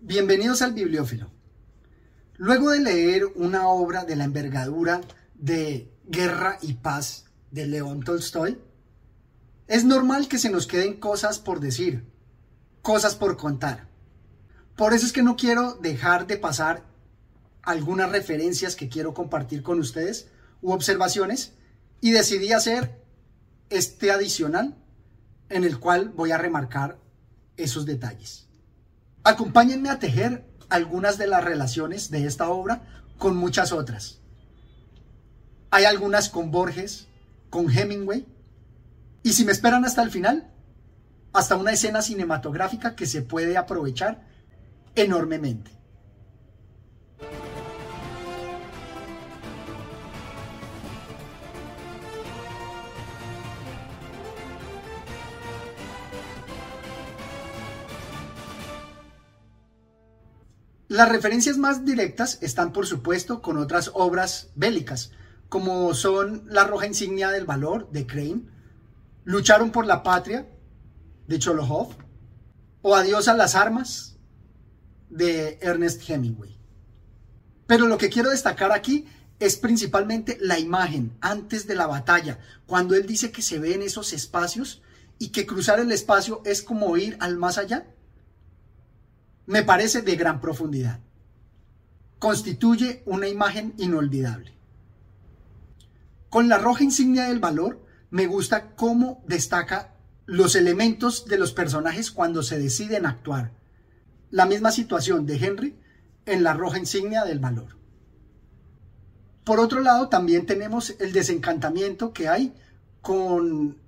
Bienvenidos al Bibliófilo. Luego de leer una obra de la envergadura de Guerra y Paz de León Tolstoy, es normal que se nos queden cosas por decir, cosas por contar. Por eso es que no quiero dejar de pasar algunas referencias que quiero compartir con ustedes u observaciones y decidí hacer este adicional en el cual voy a remarcar esos detalles. Acompáñenme a tejer algunas de las relaciones de esta obra con muchas otras. Hay algunas con Borges, con Hemingway, y si me esperan hasta el final, hasta una escena cinematográfica que se puede aprovechar enormemente. Las referencias más directas están, por supuesto, con otras obras bélicas, como son La Roja Insignia del Valor de Crane, Lucharon por la Patria de Cholohov o Adiós a las Armas de Ernest Hemingway. Pero lo que quiero destacar aquí es principalmente la imagen antes de la batalla, cuando él dice que se ve en esos espacios y que cruzar el espacio es como ir al más allá me parece de gran profundidad. Constituye una imagen inolvidable. Con la roja insignia del valor, me gusta cómo destaca los elementos de los personajes cuando se deciden actuar. La misma situación de Henry en la roja insignia del valor. Por otro lado, también tenemos el desencantamiento que hay con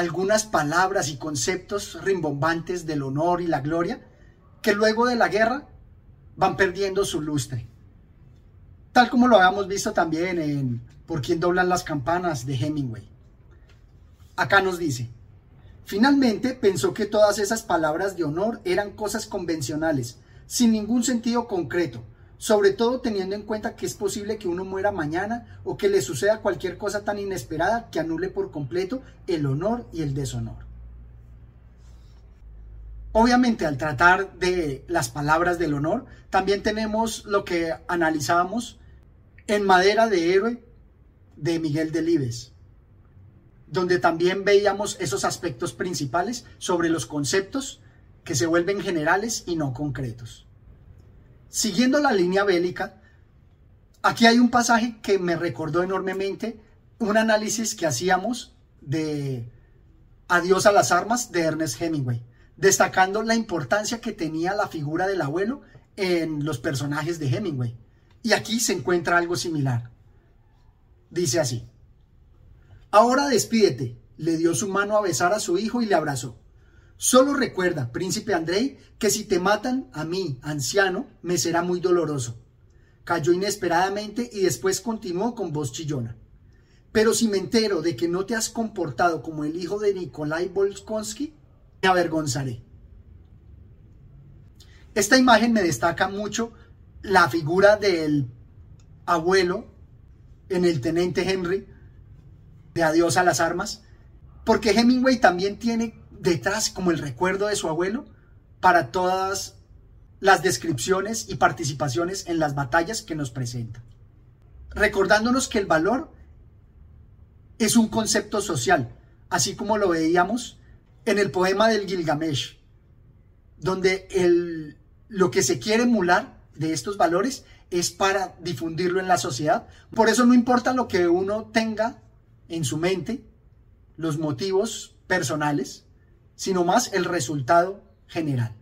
algunas palabras y conceptos rimbombantes del honor y la gloria que luego de la guerra van perdiendo su lustre. Tal como lo habíamos visto también en Por quién doblan las campanas de Hemingway. Acá nos dice, finalmente pensó que todas esas palabras de honor eran cosas convencionales, sin ningún sentido concreto, sobre todo teniendo en cuenta que es posible que uno muera mañana o que le suceda cualquier cosa tan inesperada que anule por completo el honor y el deshonor. Obviamente al tratar de las palabras del honor, también tenemos lo que analizábamos en Madera de Héroe de Miguel Delibes, donde también veíamos esos aspectos principales sobre los conceptos que se vuelven generales y no concretos. Siguiendo la línea bélica, aquí hay un pasaje que me recordó enormemente un análisis que hacíamos de Adiós a las armas de Ernest Hemingway, destacando la importancia que tenía la figura del abuelo en los personajes de Hemingway. Y aquí se encuentra algo similar. Dice así, ahora despídete, le dio su mano a besar a su hijo y le abrazó. Solo recuerda, príncipe Andrei, que si te matan a mí, anciano, me será muy doloroso. Cayó inesperadamente y después continuó con voz chillona. Pero si me entero de que no te has comportado como el hijo de Nikolai Bolkonsky, me avergonzaré. Esta imagen me destaca mucho la figura del abuelo en el teniente Henry de Adiós a las armas, porque Hemingway también tiene detrás como el recuerdo de su abuelo para todas las descripciones y participaciones en las batallas que nos presenta. Recordándonos que el valor es un concepto social, así como lo veíamos en el poema del Gilgamesh, donde el, lo que se quiere emular de estos valores es para difundirlo en la sociedad. Por eso no importa lo que uno tenga en su mente, los motivos personales, sino más el resultado general.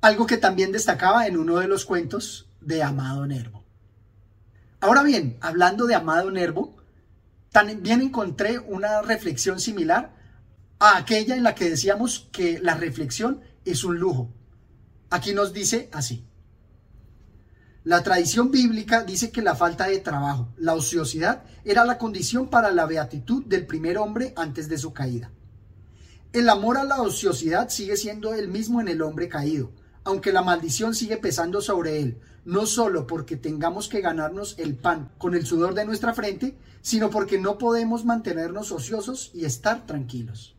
Algo que también destacaba en uno de los cuentos de Amado Nervo. Ahora bien, hablando de Amado Nervo, también encontré una reflexión similar a aquella en la que decíamos que la reflexión es un lujo. Aquí nos dice así. La tradición bíblica dice que la falta de trabajo, la ociosidad, era la condición para la beatitud del primer hombre antes de su caída. El amor a la ociosidad sigue siendo el mismo en el hombre caído, aunque la maldición sigue pesando sobre él, no solo porque tengamos que ganarnos el pan con el sudor de nuestra frente, sino porque no podemos mantenernos ociosos y estar tranquilos.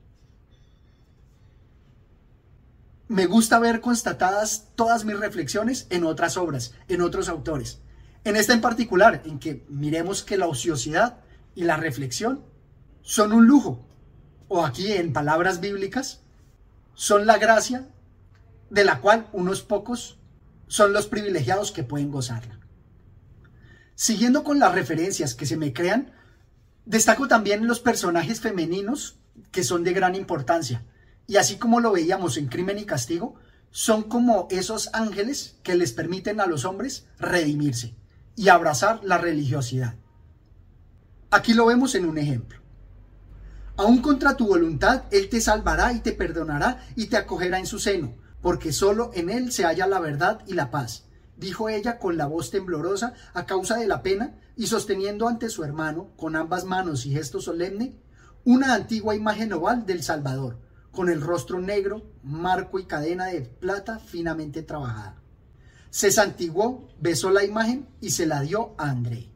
me gusta ver constatadas todas mis reflexiones en otras obras, en otros autores. En esta en particular, en que miremos que la ociosidad y la reflexión son un lujo, o aquí en palabras bíblicas, son la gracia de la cual unos pocos son los privilegiados que pueden gozarla. Siguiendo con las referencias que se me crean, destaco también los personajes femeninos que son de gran importancia. Y así como lo veíamos en Crimen y Castigo, son como esos ángeles que les permiten a los hombres redimirse y abrazar la religiosidad. Aquí lo vemos en un ejemplo. Aún contra tu voluntad, Él te salvará y te perdonará y te acogerá en su seno, porque solo en Él se halla la verdad y la paz, dijo ella con la voz temblorosa a causa de la pena y sosteniendo ante su hermano, con ambas manos y gesto solemne, una antigua imagen oval del Salvador, con el rostro negro, marco y cadena de plata finamente trabajada. Se santiguó, besó la imagen y se la dio a André.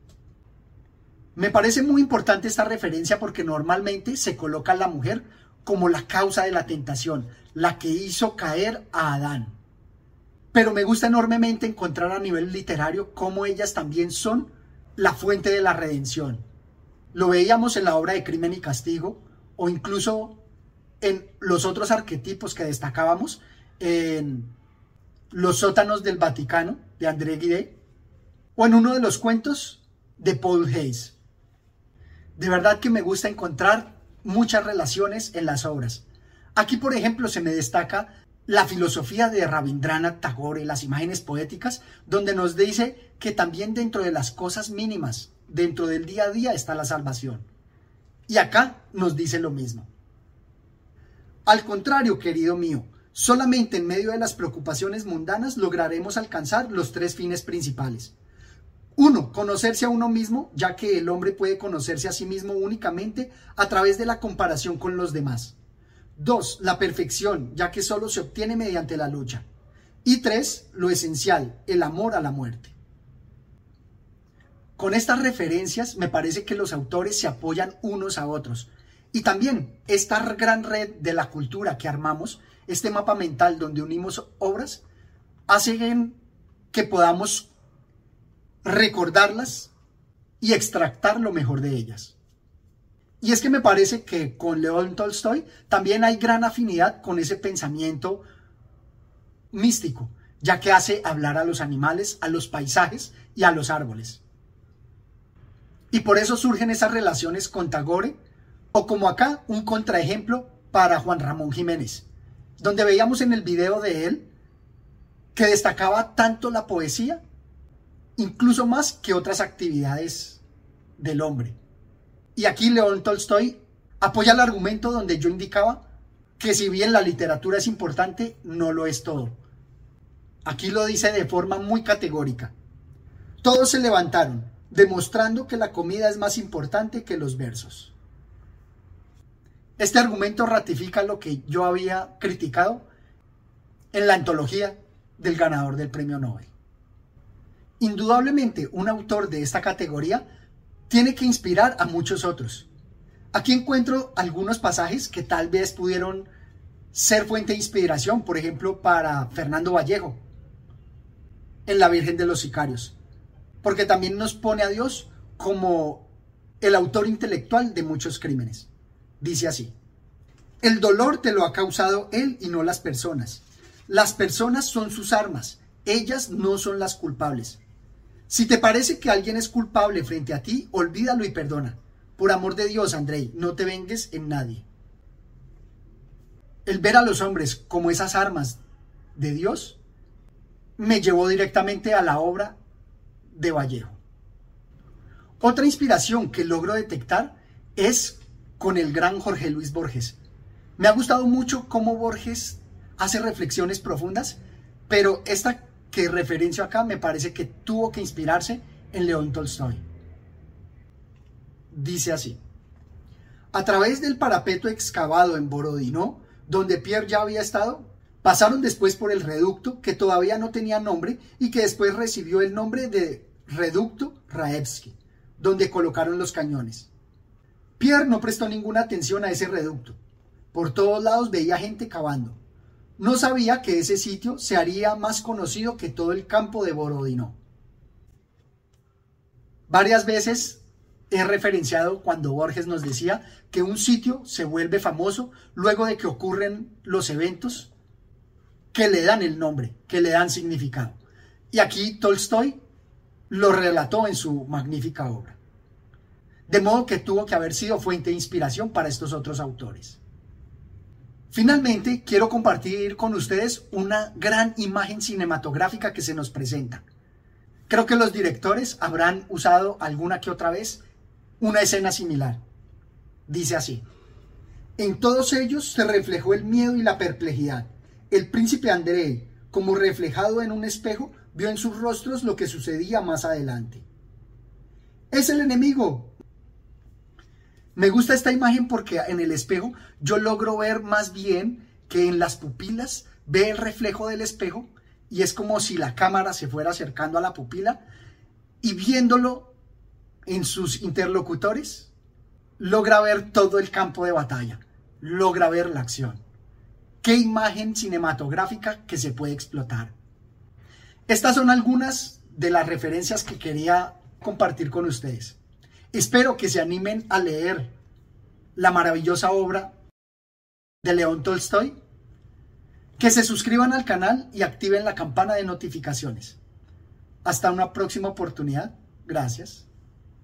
Me parece muy importante esta referencia porque normalmente se coloca a la mujer como la causa de la tentación, la que hizo caer a Adán. Pero me gusta enormemente encontrar a nivel literario cómo ellas también son la fuente de la redención. Lo veíamos en la obra de Crimen y Castigo o incluso en los otros arquetipos que destacábamos en Los sótanos del Vaticano de André Guidé o en uno de los cuentos de Paul Hayes. De verdad que me gusta encontrar muchas relaciones en las obras. Aquí, por ejemplo, se me destaca la filosofía de Rabindranath Tagore, las imágenes poéticas, donde nos dice que también dentro de las cosas mínimas, dentro del día a día está la salvación. Y acá nos dice lo mismo. Al contrario, querido mío, solamente en medio de las preocupaciones mundanas lograremos alcanzar los tres fines principales. Uno, conocerse a uno mismo, ya que el hombre puede conocerse a sí mismo únicamente a través de la comparación con los demás. Dos, la perfección, ya que solo se obtiene mediante la lucha. Y tres, lo esencial, el amor a la muerte. Con estas referencias me parece que los autores se apoyan unos a otros. Y también esta gran red de la cultura que armamos, este mapa mental donde unimos obras, hacen que podamos recordarlas y extractar lo mejor de ellas. Y es que me parece que con León Tolstoy también hay gran afinidad con ese pensamiento místico, ya que hace hablar a los animales, a los paisajes y a los árboles. Y por eso surgen esas relaciones con Tagore, o como acá un contraejemplo para Juan Ramón Jiménez, donde veíamos en el video de él que destacaba tanto la poesía, incluso más que otras actividades del hombre. Y aquí León Tolstoy apoya el argumento donde yo indicaba que si bien la literatura es importante, no lo es todo. Aquí lo dice de forma muy categórica. Todos se levantaron, demostrando que la comida es más importante que los versos. Este argumento ratifica lo que yo había criticado en la antología del ganador del premio Nobel. Indudablemente, un autor de esta categoría tiene que inspirar a muchos otros. Aquí encuentro algunos pasajes que tal vez pudieron ser fuente de inspiración, por ejemplo, para Fernando Vallejo en La Virgen de los Sicarios, porque también nos pone a Dios como el autor intelectual de muchos crímenes. Dice así, el dolor te lo ha causado él y no las personas. Las personas son sus armas, ellas no son las culpables. Si te parece que alguien es culpable frente a ti, olvídalo y perdona. Por amor de Dios, Andrei, no te vengues en nadie. El ver a los hombres como esas armas de Dios me llevó directamente a la obra de Vallejo. Otra inspiración que logro detectar es con el gran Jorge Luis Borges. Me ha gustado mucho cómo Borges hace reflexiones profundas, pero esta que referencio acá me parece que tuvo que inspirarse en León Tolstoy. Dice así, a través del parapeto excavado en Borodino, donde Pierre ya había estado, pasaron después por el reducto que todavía no tenía nombre y que después recibió el nombre de Reducto Raevsky, donde colocaron los cañones. Pierre no prestó ninguna atención a ese reducto. Por todos lados veía gente cavando. No sabía que ese sitio se haría más conocido que todo el campo de Borodino. Varias veces he referenciado cuando Borges nos decía que un sitio se vuelve famoso luego de que ocurren los eventos que le dan el nombre, que le dan significado. Y aquí Tolstoy lo relató en su magnífica obra. De modo que tuvo que haber sido fuente de inspiración para estos otros autores. Finalmente, quiero compartir con ustedes una gran imagen cinematográfica que se nos presenta. Creo que los directores habrán usado alguna que otra vez una escena similar. Dice así. En todos ellos se reflejó el miedo y la perplejidad. El príncipe Andrei, como reflejado en un espejo, vio en sus rostros lo que sucedía más adelante. Es el enemigo. Me gusta esta imagen porque en el espejo yo logro ver más bien que en las pupilas ve el reflejo del espejo y es como si la cámara se fuera acercando a la pupila y viéndolo en sus interlocutores, logra ver todo el campo de batalla, logra ver la acción. Qué imagen cinematográfica que se puede explotar. Estas son algunas de las referencias que quería compartir con ustedes. Espero que se animen a leer la maravillosa obra de León Tolstoy que se suscriban al canal y activen la campana de notificaciones. Hasta una próxima oportunidad. Gracias.